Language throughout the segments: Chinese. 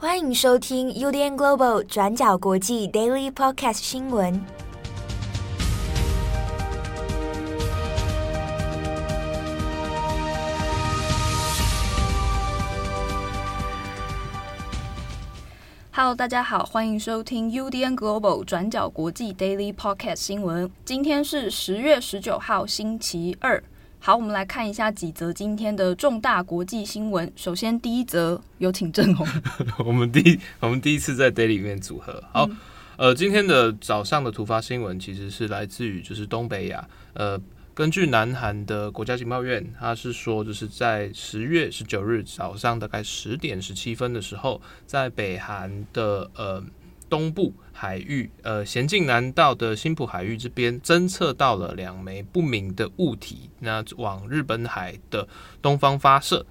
欢迎收听 UDN Global 转角国际 Daily Podcast 新闻。Hello，大家好，欢迎收听 UDN Global 转角国际 Daily Podcast 新闻。今天是十月十九号，星期二。好，我们来看一下几则今天的重大国际新闻。首先，第一则有请郑红。我们第一，我们第一次在 Daily 里面组合。好，嗯、呃，今天的早上的突发新闻其实是来自于就是东北亚。呃，根据南韩的国家情报院，他是说就是在十月十九日早上大概十点十七分的时候，在北韩的呃。东部海域，呃，咸镜南道的新浦海域这边侦测到了两枚不明的物体，那往日本海的东方发射。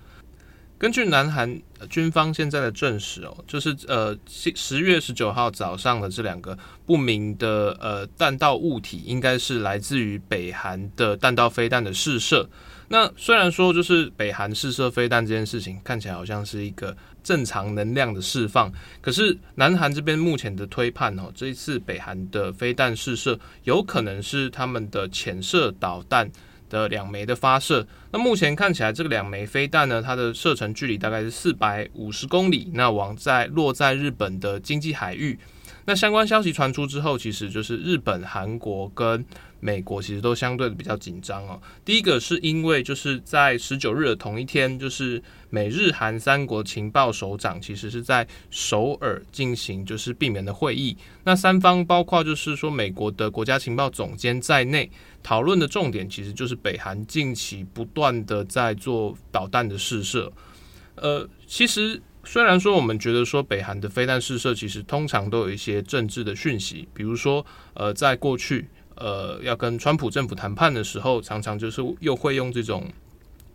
根据南韩军方现在的证实哦，就是呃十月十九号早上的这两个不明的呃弹道物体，应该是来自于北韩的弹道飞弹的试射。那虽然说就是北韩试射飞弹这件事情看起来好像是一个正常能量的释放，可是南韩这边目前的推判哦，这一次北韩的飞弹试射有可能是他们的潜射导弹。的两枚的发射，那目前看起来这个两枚飞弹呢，它的射程距离大概是四百五十公里，那往在落在日本的经济海域。那相关消息传出之后，其实就是日本、韩国跟美国其实都相对的比较紧张哦。第一个是因为就是在十九日的同一天，就是美日韩三国情报首长其实是在首尔进行就是闭门的会议。那三方包括就是说美国的国家情报总监在内，讨论的重点其实就是北韩近期不断的在做导弹的试射。呃，其实。虽然说我们觉得说北韩的飞弹试射其实通常都有一些政治的讯息，比如说呃，在过去呃要跟川普政府谈判的时候，常常就是又会用这种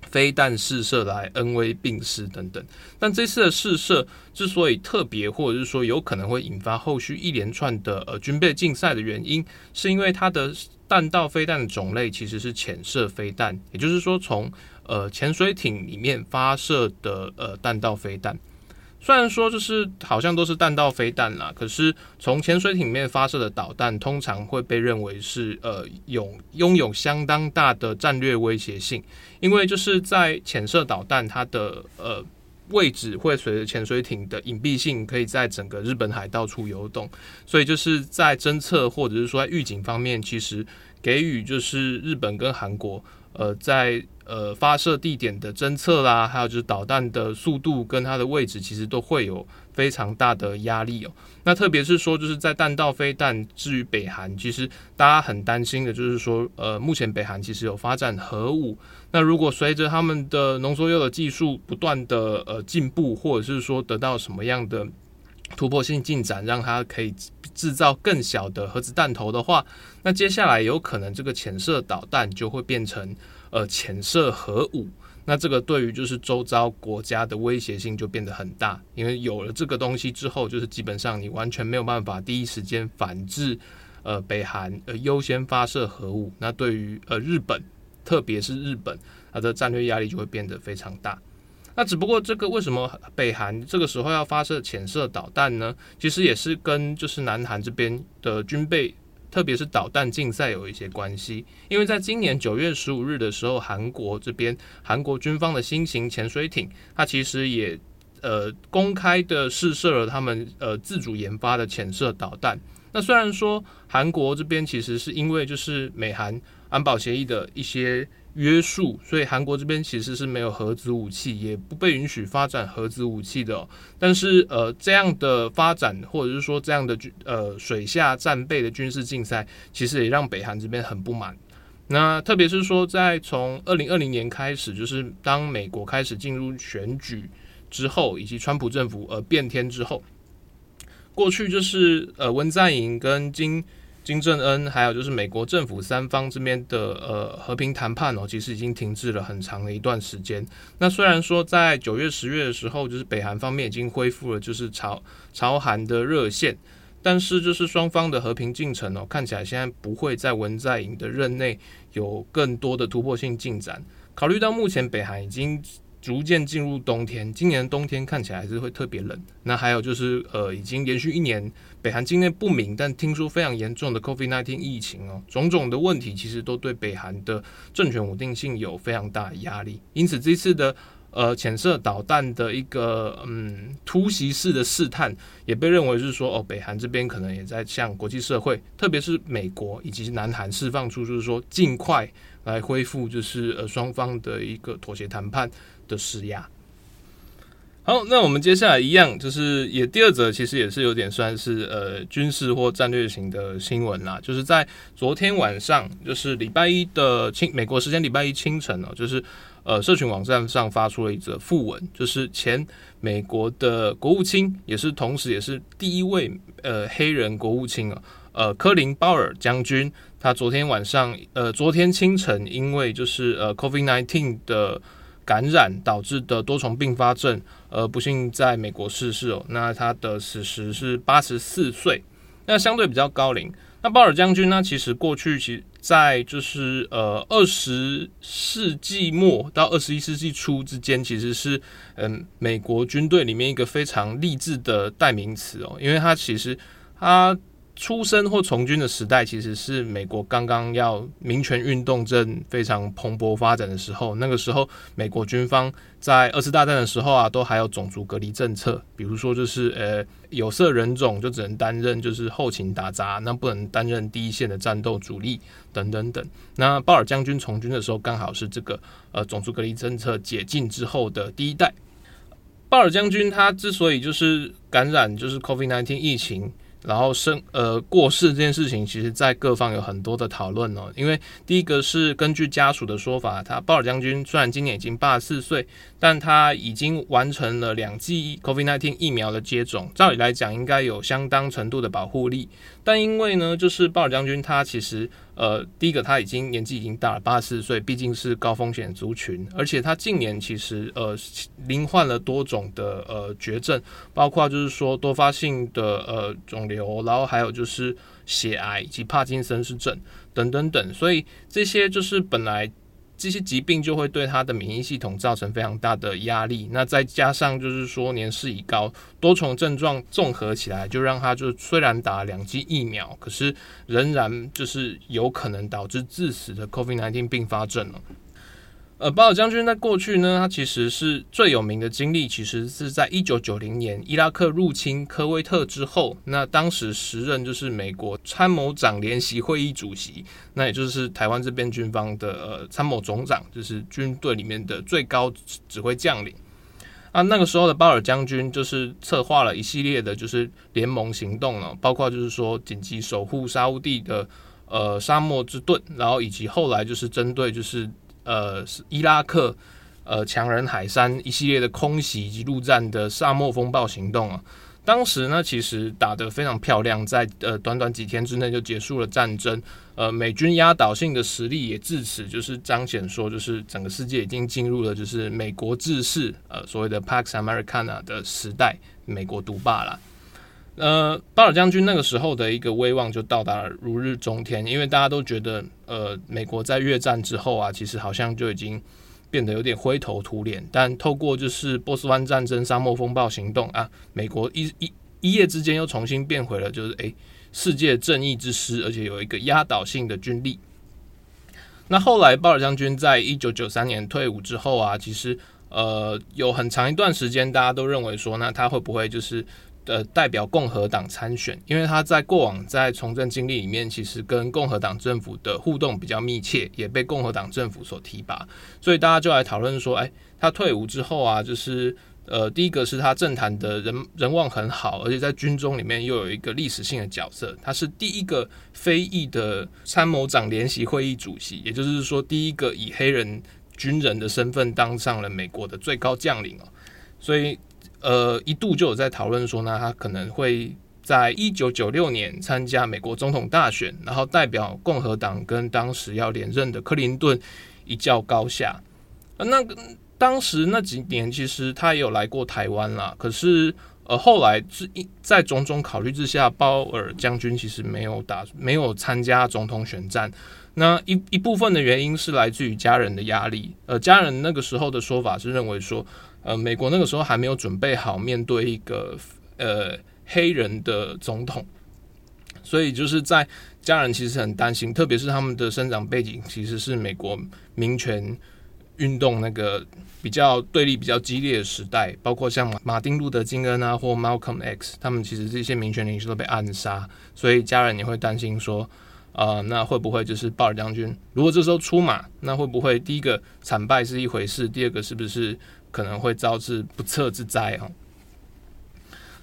飞弹试射来恩威并施等等。但这次的试射之所以特别，或者是说有可能会引发后续一连串的呃军备竞赛的原因，是因为它的弹道飞弹的种类其实是潜射飞弹，也就是说从呃潜水艇里面发射的呃弹道飞弹。虽然说就是好像都是弹道飞弹啦，可是从潜水艇面发射的导弹通常会被认为是呃有拥有相当大的战略威胁性，因为就是在潜射导弹它的呃位置会随着潜水艇的隐蔽性，可以在整个日本海到处游动，所以就是在侦测或者是说在预警方面，其实给予就是日本跟韩国呃在。呃，发射地点的侦测啦，还有就是导弹的速度跟它的位置，其实都会有非常大的压力哦。那特别是说，就是在弹道飞弹，至于北韩，其实大家很担心的就是说，呃，目前北韩其实有发展核武。那如果随着他们的浓缩铀的技术不断的呃进步，或者是说得到什么样的突破性进展，让它可以制造更小的核子弹头的话，那接下来有可能这个潜射导弹就会变成。呃，潜射核武，那这个对于就是周遭国家的威胁性就变得很大，因为有了这个东西之后，就是基本上你完全没有办法第一时间反制，呃，北韩呃优先发射核武，那对于呃日本，特别是日本，它的战略压力就会变得非常大。那只不过这个为什么北韩这个时候要发射潜射导弹呢？其实也是跟就是南韩这边的军备。特别是导弹竞赛有一些关系，因为在今年九月十五日的时候，韩国这边韩国军方的新型潜水艇，它其实也呃公开的试射了他们呃自主研发的潜射导弹。那虽然说韩国这边其实是因为就是美韩安保协议的一些。约束，所以韩国这边其实是没有核子武器，也不被允许发展核子武器的。但是，呃，这样的发展，或者是说这样的军呃水下战备的军事竞赛，其实也让北韩这边很不满。那特别是说，在从二零二零年开始，就是当美国开始进入选举之后，以及川普政府呃变天之后，过去就是呃文在寅跟金。金正恩还有就是美国政府三方这边的呃和平谈判哦，其实已经停滞了很长的一段时间。那虽然说在九月、十月的时候，就是北韩方面已经恢复了就是朝朝韩的热线，但是就是双方的和平进程哦，看起来现在不会在文在寅的任内有更多的突破性进展。考虑到目前北韩已经逐渐进入冬天，今年冬天看起来还是会特别冷。那还有就是，呃，已经连续一年北韩境内不明，但听说非常严重的 COVID-19 疫情哦，种种的问题其实都对北韩的政权稳定性有非常大的压力。因此，这次的呃潜射导弹的一个嗯突袭式的试探，也被认为是说哦，北韩这边可能也在向国际社会，特别是美国以及南韩释放出就是说尽快来恢复，就是呃双方的一个妥协谈判的施压。好，那我们接下来一样，就是也第二则，其实也是有点算是呃军事或战略型的新闻啦。就是在昨天晚上，就是礼拜一的清美国时间礼拜一清晨哦，就是呃社群网站上发出了一则訃文，就是前美国的国务卿，也是同时也是第一位呃黑人国务卿啊，呃科林鲍尔将军，他昨天晚上呃昨天清晨因为就是呃 COVID-19 的。感染导致的多重并发症，呃，不幸在美国逝世哦。那他的死时是八十四岁，那相对比较高龄。那鲍尔将军呢，其实过去其实在就是呃二十世纪末到二十一世纪初之间，其实是嗯、美国军队里面一个非常励志的代名词哦，因为他其实他。出生或从军的时代，其实是美国刚刚要民权运动正非常蓬勃发展的时候。那个时候，美国军方在二次大战的时候啊，都还有种族隔离政策，比如说就是呃有色人种就只能担任就是后勤打杂，那不能担任第一线的战斗主力等等等。那鲍尔将军从军的时候，刚好是这个呃种族隔离政策解禁之后的第一代。鲍尔将军他之所以就是感染就是 COVID-19 疫情。然后生呃过世这件事情，其实在各方有很多的讨论哦。因为第一个是根据家属的说法，他鲍尔将军虽然今年已经八十四岁，但他已经完成了两剂 COVID-19 疫苗的接种，照理来讲应该有相当程度的保护力。但因为呢，就是鲍尔将军他其实。呃，第一个他已经年纪已经大了，八十四岁，毕竟是高风险族群，而且他近年其实呃罹患了多种的呃绝症，包括就是说多发性的呃肿瘤，然后还有就是血癌以及帕金森氏症等等等，所以这些就是本来。这些疾病就会对他的免疫系统造成非常大的压力，那再加上就是说年事已高，多重症状综合起来，就让他就虽然打两剂疫苗，可是仍然就是有可能导致致死的 COVID-19 并发症了。呃，鲍尔将军在过去呢，他其实是最有名的经历，其实是在一九九零年伊拉克入侵科威特之后，那当时时任就是美国参谋长联席会议主席，那也就是台湾这边军方的呃参谋总长，就是军队里面的最高指挥将领。啊，那个时候的鲍尔将军就是策划了一系列的，就是联盟行动了，包括就是说紧急守护沙乌地的呃沙漠之盾，然后以及后来就是针对就是。呃，伊拉克呃强人海山一系列的空袭以及陆战的沙漠风暴行动啊，当时呢其实打得非常漂亮，在呃短短几天之内就结束了战争，呃美军压倒性的实力也至此就是彰显说，就是整个世界已经进入了就是美国制式呃所谓的 Pax Americana 的时代，美国独霸了。呃，鲍尔将军那个时候的一个威望就到达了如日中天，因为大家都觉得，呃，美国在越战之后啊，其实好像就已经变得有点灰头土脸。但透过就是波斯湾战争、沙漠风暴行动啊，美国一一一夜之间又重新变回了就是诶，世界正义之师，而且有一个压倒性的军力。那后来鲍尔将军在一九九三年退伍之后啊，其实呃有很长一段时间大家都认为说，那他会不会就是。的代表共和党参选，因为他在过往在从政经历里面，其实跟共和党政府的互动比较密切，也被共和党政府所提拔，所以大家就来讨论说，哎，他退伍之后啊，就是呃，第一个是他政坛的人人望很好，而且在军中里面又有一个历史性的角色，他是第一个非裔的参谋长联席会议主席，也就是说，第一个以黑人军人的身份当上了美国的最高将领哦，所以。呃，一度就有在讨论说呢，他可能会在一九九六年参加美国总统大选，然后代表共和党跟当时要连任的克林顿一较高下。那当时那几年其实他也有来过台湾啦，可是呃，后来是一在种种考虑之下，鲍尔将军其实没有打，没有参加总统选战。那一一部分的原因是来自于家人的压力。呃，家人那个时候的说法是认为说，呃，美国那个时候还没有准备好面对一个呃黑人的总统，所以就是在家人其实很担心，特别是他们的生长背景其实是美国民权运动那个比较对立比较激烈的时代，包括像马丁路德金恩啊或 Malcolm X，他们其实这些民权领袖都被暗杀，所以家人也会担心说，啊、呃，那会不会就是鲍尔将军如果这时候出马，那会不会第一个惨败是一回事，第二个是不是可能会招致不测之灾啊？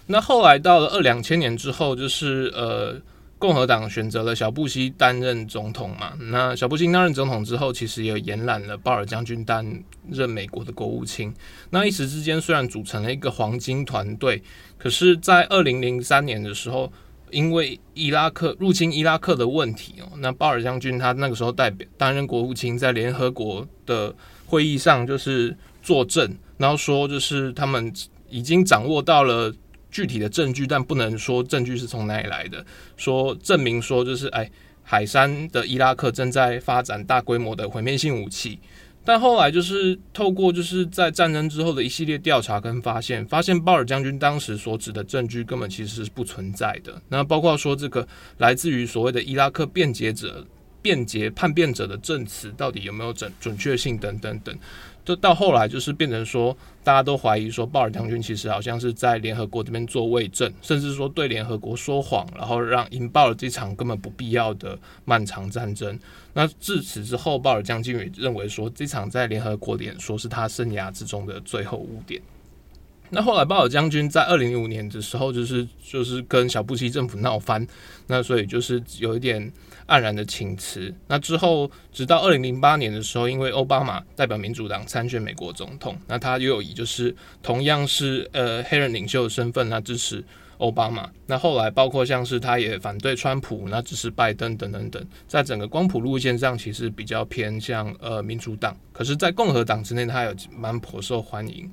那后来到了二两千年之后，就是呃。共和党选择了小布希担任总统嘛？那小布希担任总统之后，其实也延揽了鲍尔将军担任美国的国务卿。那一时之间，虽然组成了一个黄金团队，可是，在二零零三年的时候，因为伊拉克入侵伊拉克的问题哦，那鲍尔将军他那个时候代表担任国务卿，在联合国的会议上就是作证，然后说就是他们已经掌握到了。具体的证据，但不能说证据是从哪里来的。说证明说就是，哎，海山的伊拉克正在发展大规模的毁灭性武器。但后来就是透过就是在战争之后的一系列调查跟发现，发现鲍尔将军当时所指的证据根本其实是不存在的。那包括说这个来自于所谓的伊拉克辩解者、辩解叛变者的证词，到底有没有准准确性等等等。就到后来，就是变成说，大家都怀疑说，鲍尔将军其实好像是在联合国这边做伪证，甚至说对联合国说谎，然后让引爆了这场根本不必要的漫长战争。那自此之后，鲍尔将军也认为说，这场在联合国的演说是他生涯之中的最后污点。那后来，鲍尔将军在二零零五年的时候，就是就是跟小布希政府闹翻，那所以就是有一点黯然的请辞。那之后，直到二零零八年的时候，因为奥巴马代表民主党参选美国总统，那他又有以就是同样是呃黑人领袖的身份那支持奥巴马。那后来，包括像是他也反对川普，那支持拜登等等等，在整个光谱路线上，其实比较偏向呃民主党。可是，在共和党之内，他有蛮颇受欢迎。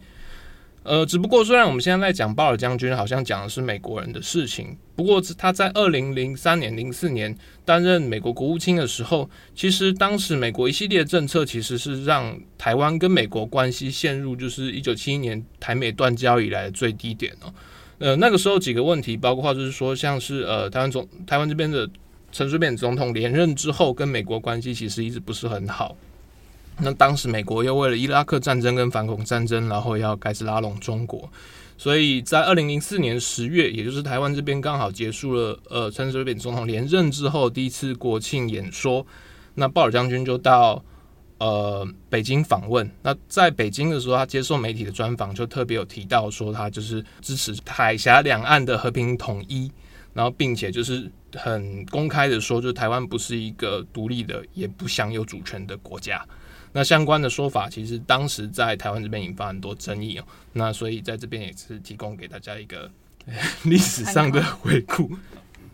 呃，只不过虽然我们现在在讲鲍尔将军，好像讲的是美国人的事情，不过他在二零零三年、零四年担任美国国务卿的时候，其实当时美国一系列政策其实是让台湾跟美国关系陷入就是一九七一年台美断交以来的最低点哦。呃，那个时候几个问题，包括就是说，像是呃台湾总台湾这边的陈水扁总统连任之后，跟美国关系其实一直不是很好。那当时美国又为了伊拉克战争跟反恐战争，然后要开始拉拢中国，所以在二零零四年十月，也就是台湾这边刚好结束了呃陈水扁总统连任之后第一次国庆演说，那鲍尔将军就到呃北京访问。那在北京的时候，他接受媒体的专访，就特别有提到说他就是支持海峡两岸的和平统一，然后并且就是很公开的说，就台湾不是一个独立的，也不享有主权的国家。那相关的说法，其实当时在台湾这边引发很多争议哦。那所以在这边也是提供给大家一个 历史上的回顾。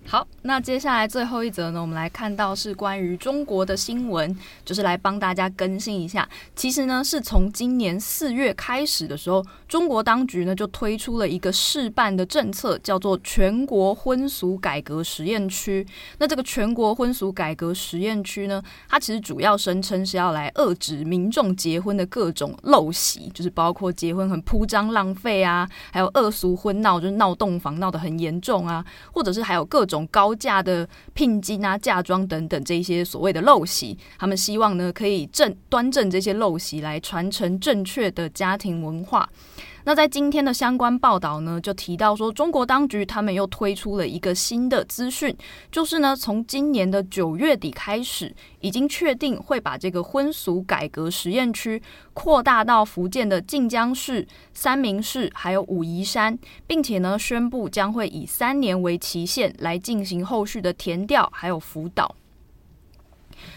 好，那接下来最后一则呢，我们来看到是关于中国的新闻，就是来帮大家更新一下。其实呢，是从今年四月开始的时候，中国当局呢就推出了一个试办的政策，叫做全国婚俗改革实验区。那这个全国婚俗改革实验区呢，它其实主要声称是要来遏制民众结婚的各种陋习，就是包括结婚很铺张浪费啊，还有恶俗婚闹，就是闹洞房闹得很严重啊，或者是还有各种种。高价的聘金啊、嫁妆等等这些所谓的陋习，他们希望呢可以正端正这些陋习，来传承正确的家庭文化。那在今天的相关报道呢，就提到说，中国当局他们又推出了一个新的资讯，就是呢，从今年的九月底开始，已经确定会把这个婚俗改革实验区扩大到福建的晋江市、三明市，还有武夷山，并且呢，宣布将会以三年为期限来进行后续的填调还有辅导。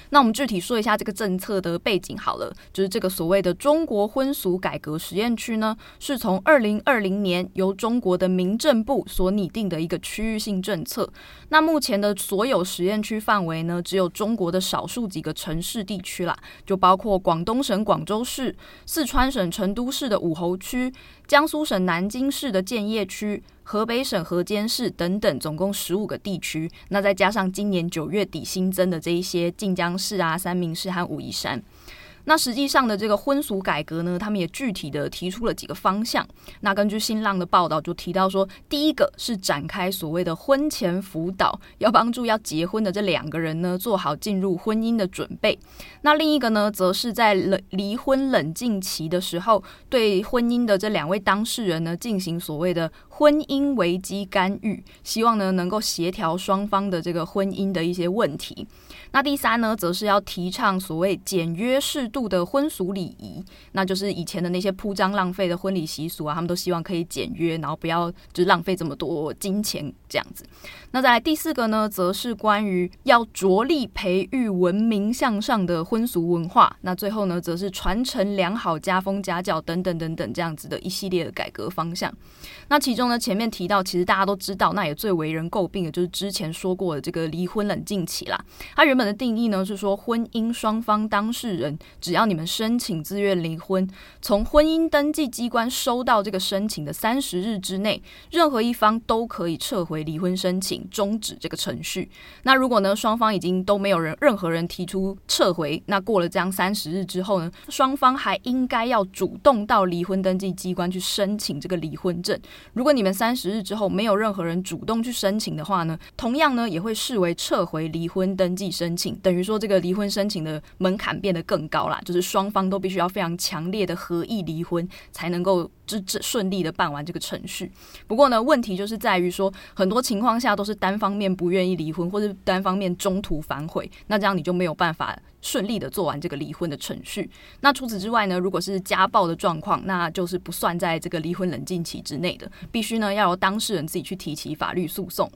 那我们具体说一下这个政策的背景好了，就是这个所谓的中国婚俗改革实验区呢，是从二零二零年由中国的民政部所拟定的一个区域性政策。那目前的所有实验区范围呢，只有中国的少数几个城市地区啦，就包括广东省广州市、四川省成都市的武侯区、江苏省南京市的建邺区、河北省河间市等等，总共十五个地区。那再加上今年九月底新增的这一些晋江市啊、三明市和武夷山。那实际上的这个婚俗改革呢，他们也具体的提出了几个方向。那根据新浪的报道就提到说，第一个是展开所谓的婚前辅导，要帮助要结婚的这两个人呢做好进入婚姻的准备。那另一个呢，则是在冷离婚冷静期的时候，对婚姻的这两位当事人呢进行所谓的婚姻危机干预，希望呢能够协调双方的这个婚姻的一些问题。那第三呢，则是要提倡所谓简约适度的婚俗礼仪，那就是以前的那些铺张浪费的婚礼习俗啊，他们都希望可以简约，然后不要就是浪费这么多金钱这样子。那在第四个呢，则是关于要着力培育文明向上的婚俗文化。那最后呢，则是传承良好家风家教等等等等这样子的一系列的改革方向。那其中呢，前面提到，其实大家都知道，那也最为人诟病的就是之前说过的这个离婚冷静期啦。它原本的定义呢是说，婚姻双方当事人只要你们申请自愿离婚，从婚姻登记机关收到这个申请的三十日之内，任何一方都可以撤回离婚申请，终止这个程序。那如果呢双方已经都没有人任何人提出撤回，那过了这样三十日之后呢，双方还应该要主动到离婚登记机关去申请这个离婚证。如果你们三十日之后没有任何人主动去申请的话呢，同样呢也会视为撤回离婚登记申请。等于说，这个离婚申请的门槛变得更高啦，就是双方都必须要非常强烈的合意离婚，才能够就这顺利的办完这个程序。不过呢，问题就是在于说，很多情况下都是单方面不愿意离婚，或者单方面中途反悔，那这样你就没有办法顺利的做完这个离婚的程序。那除此之外呢，如果是家暴的状况，那就是不算在这个离婚冷静期之内的，必须呢要由当事人自己去提起法律诉讼。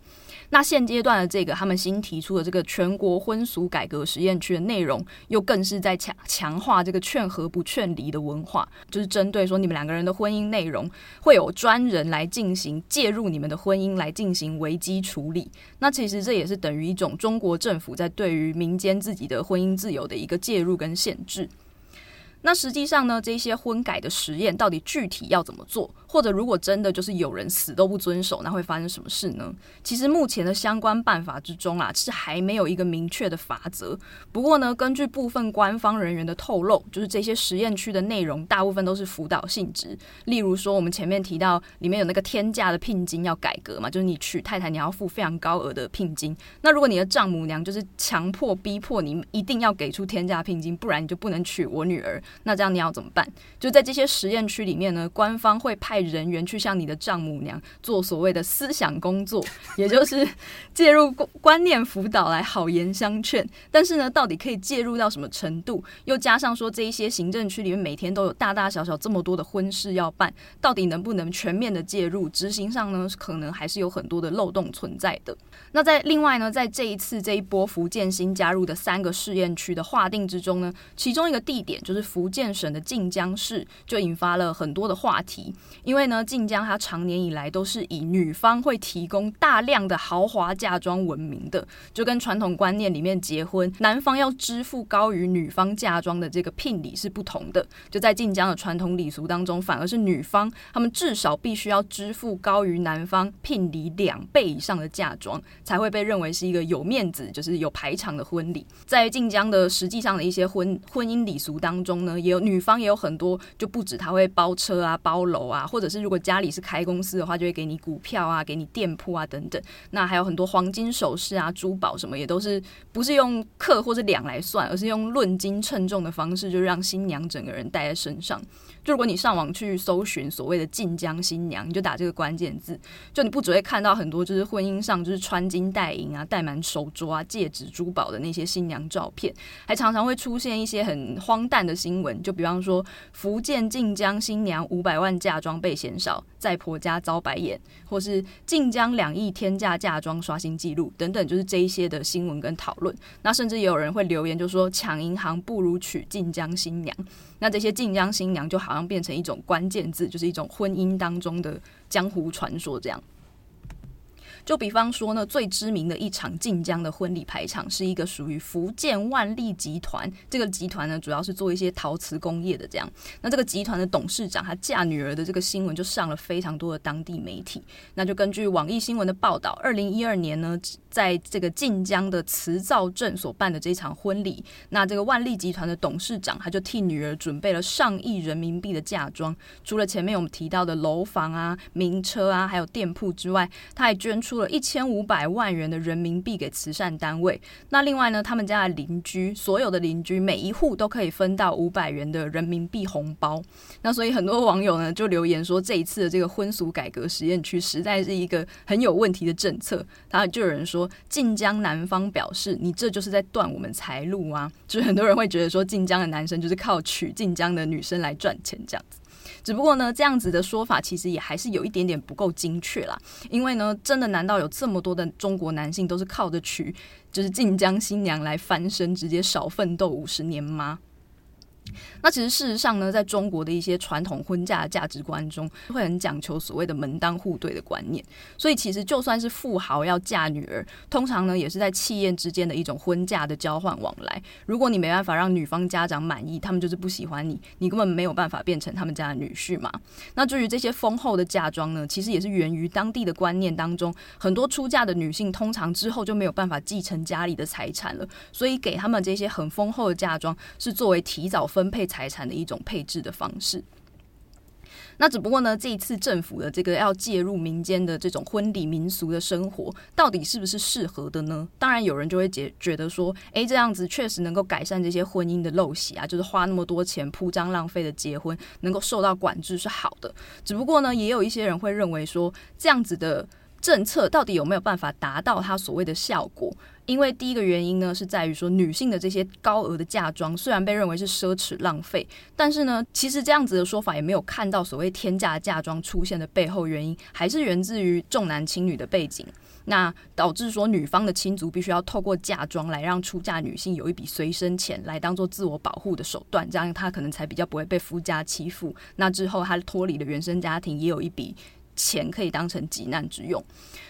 那现阶段的这个他们新提出的这个全国婚俗改革实验区的内容，又更是在强强化这个劝和不劝离的文化，就是针对说你们两个人的婚姻内容，会有专人来进行介入你们的婚姻来进行危机处理。那其实这也是等于一种中国政府在对于民间自己的婚姻自由的一个介入跟限制。那实际上呢，这些婚改的实验到底具体要怎么做？或者如果真的就是有人死都不遵守，那会发生什么事呢？其实目前的相关办法之中啊，是还没有一个明确的法则。不过呢，根据部分官方人员的透露，就是这些实验区的内容大部分都是辅导性质。例如说，我们前面提到里面有那个天价的聘金要改革嘛，就是你娶太太你要付非常高额的聘金。那如果你的丈母娘就是强迫逼迫你一定要给出天价聘金，不然你就不能娶我女儿。那这样你要怎么办？就在这些实验区里面呢，官方会派人员去向你的丈母娘做所谓的思想工作，也就是介入观念辅导来好言相劝。但是呢，到底可以介入到什么程度？又加上说这一些行政区里面每天都有大大小小这么多的婚事要办，到底能不能全面的介入？执行上呢，可能还是有很多的漏洞存在的。那在另外呢，在这一次这一波福建新加入的三个试验区的划定之中呢，其中一个地点就是福建省的晋江市，就引发了很多的话题。因为呢，晋江它长年以来都是以女方会提供大量的豪华嫁妆闻名的，就跟传统观念里面结婚男方要支付高于女方嫁妆的这个聘礼是不同的。就在晋江的传统礼俗当中，反而是女方他们至少必须要支付高于男方聘礼两倍以上的嫁妆。才会被认为是一个有面子，就是有排场的婚礼。在晋江的实际上的一些婚婚姻礼俗当中呢，也有女方也有很多，就不止他会包车啊、包楼啊，或或者是如果家里是开公司的话，就会给你股票啊、给你店铺啊等等。那还有很多黄金首饰啊、珠宝什么，也都是不是用克或者两来算，而是用论斤称重的方式，就让新娘整个人带在身上。就如果你上网去搜寻所谓的晋江新娘，你就打这个关键字，就你不只会看到很多就是婚姻上就是穿金戴银啊、戴满手镯啊、戒指珠宝的那些新娘照片，还常常会出现一些很荒诞的新闻，就比方说福建晋江新娘五百万嫁妆被嫌少，在婆家遭白眼，或是晋江两亿天价嫁妆刷新记录等等，就是这一些的新闻跟讨论。那甚至也有人会留言，就说抢银行不如娶晋江新娘。那这些晋江新娘就好像变成一种关键字，就是一种婚姻当中的江湖传说这样。就比方说呢，最知名的一场晋江的婚礼排场，是一个属于福建万利集团。这个集团呢，主要是做一些陶瓷工业的。这样，那这个集团的董事长，他嫁女儿的这个新闻就上了非常多的当地媒体。那就根据网易新闻的报道，二零一二年呢，在这个晋江的慈灶镇所办的这场婚礼，那这个万利集团的董事长，他就替女儿准备了上亿人民币的嫁妆。除了前面我们提到的楼房啊、名车啊，还有店铺之外，他还捐出出了一千五百万元的人民币给慈善单位。那另外呢，他们家的邻居，所有的邻居每一户都可以分到五百元的人民币红包。那所以很多网友呢就留言说，这一次的这个婚俗改革实验区实在是一个很有问题的政策。然后就有人说，晋江男方表示，你这就是在断我们财路啊！就是很多人会觉得说，晋江的男生就是靠娶晋江的女生来赚钱这样子。只不过呢，这样子的说法其实也还是有一点点不够精确啦。因为呢，真的难道有这么多的中国男性都是靠着娶就是晋江新娘来翻身，直接少奋斗五十年吗？那其实事实上呢，在中国的一些传统婚嫁的价值观中，会很讲求所谓的门当户对的观念。所以其实就算是富豪要嫁女儿，通常呢也是在企业之间的一种婚嫁的交换往来。如果你没办法让女方家长满意，他们就是不喜欢你，你根本没有办法变成他们家的女婿嘛。那至于这些丰厚的嫁妆呢，其实也是源于当地的观念当中，很多出嫁的女性通常之后就没有办法继承家里的财产了，所以给他们这些很丰厚的嫁妆是作为提早分。分配财产的一种配置的方式。那只不过呢，这一次政府的这个要介入民间的这种婚礼民俗的生活，到底是不是适合的呢？当然，有人就会觉觉得说，诶，这样子确实能够改善这些婚姻的陋习啊，就是花那么多钱铺张浪费的结婚，能够受到管制是好的。只不过呢，也有一些人会认为说，这样子的政策到底有没有办法达到它所谓的效果？因为第一个原因呢，是在于说女性的这些高额的嫁妆虽然被认为是奢侈浪费，但是呢，其实这样子的说法也没有看到所谓天价嫁妆出现的背后原因，还是源自于重男轻女的背景，那导致说女方的亲族必须要透过嫁妆来让出嫁女性有一笔随身钱来当做自我保护的手段，这样她可能才比较不会被夫家欺负。那之后她脱离了原生家庭，也有一笔钱可以当成急难之用。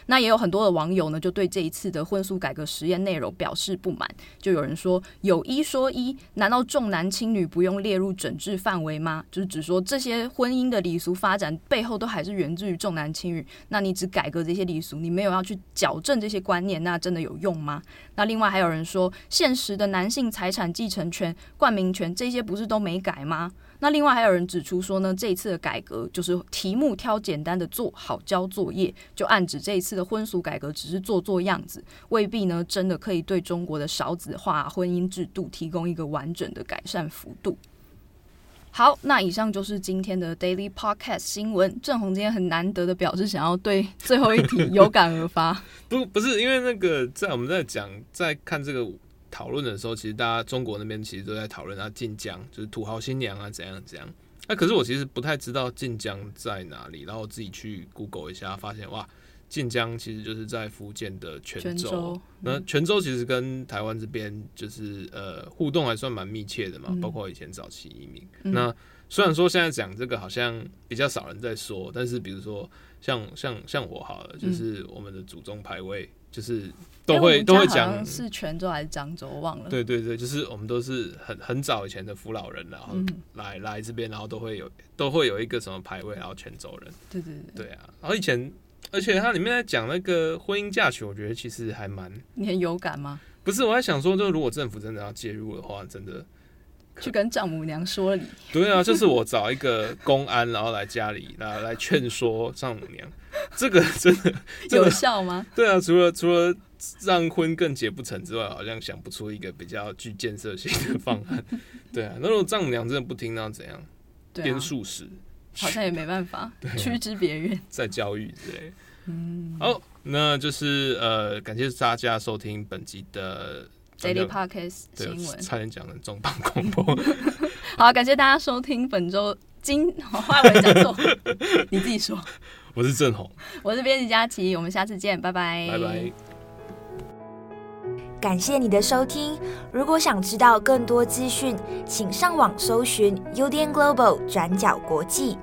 那也有很多的网友呢，就对这一次的婚俗改革实验内容表示不满。就有人说，有一说一，难道重男轻女不用列入整治范围吗？就是只说这些婚姻的礼俗发展背后都还是源自于重男轻女。那你只改革这些礼俗，你没有要去矫正这些观念，那真的有用吗？那另外还有人说，现实的男性财产继承权、冠名权这些不是都没改吗？那另外还有人指出说呢，这一次的改革就是题目挑简单的做好交作业，就暗指这一次的婚俗改革只是做做样子，未必呢真的可以对中国的少子化婚姻制度提供一个完整的改善幅度。好，那以上就是今天的 Daily Podcast 新闻。郑红今天很难得的表示想要对最后一题有感而发。不，不是因为那个在我们在讲在看这个。讨论的时候，其实大家中国那边其实都在讨论啊，晋江就是土豪新娘啊，怎样怎样。那、啊、可是我其实不太知道晋江在哪里，然后我自己去 Google 一下，发现哇，晋江其实就是在福建的泉州。泉州嗯、那泉州其实跟台湾这边就是呃互动还算蛮密切的嘛，嗯、包括以前早期移民。嗯、那虽然说现在讲这个好像比较少人在说，但是比如说像像像我好了，就是我们的祖宗牌位。就是都会都会讲是泉州还是漳州，我忘了。对对对，就是我们都是很很早以前的福老人，然后来、嗯、来这边，然后都会有都会有一个什么牌位，然后泉州人。对对对，对啊。然后以前，而且它里面在讲那个婚姻嫁娶，我觉得其实还蛮。你很有感吗？不是，我在想说，就如果政府真的要介入的话，真的。去跟丈母娘说理。对啊，就是我找一个公安，然后来家里然后来劝说丈母娘，这个真的，有效吗？对啊，除了除了让婚更结不成之外，好像想不出一个比较具建设性的方案。对啊，那如果丈母娘真的不听，那要怎样？编数十，好像也没办法，驱之别院，再教育之类。嗯，好，那就是呃，感谢大家收听本集的。Daily Podcast 新闻，差点讲成重磅广播。好，感谢大家收听本周今话我讲错，你自己说。我是郑红，我是编辑佳琪，我们下次见，拜拜，拜拜。感谢你的收听。如果想知道更多资讯，请上网搜寻 UDN Global 转角国际。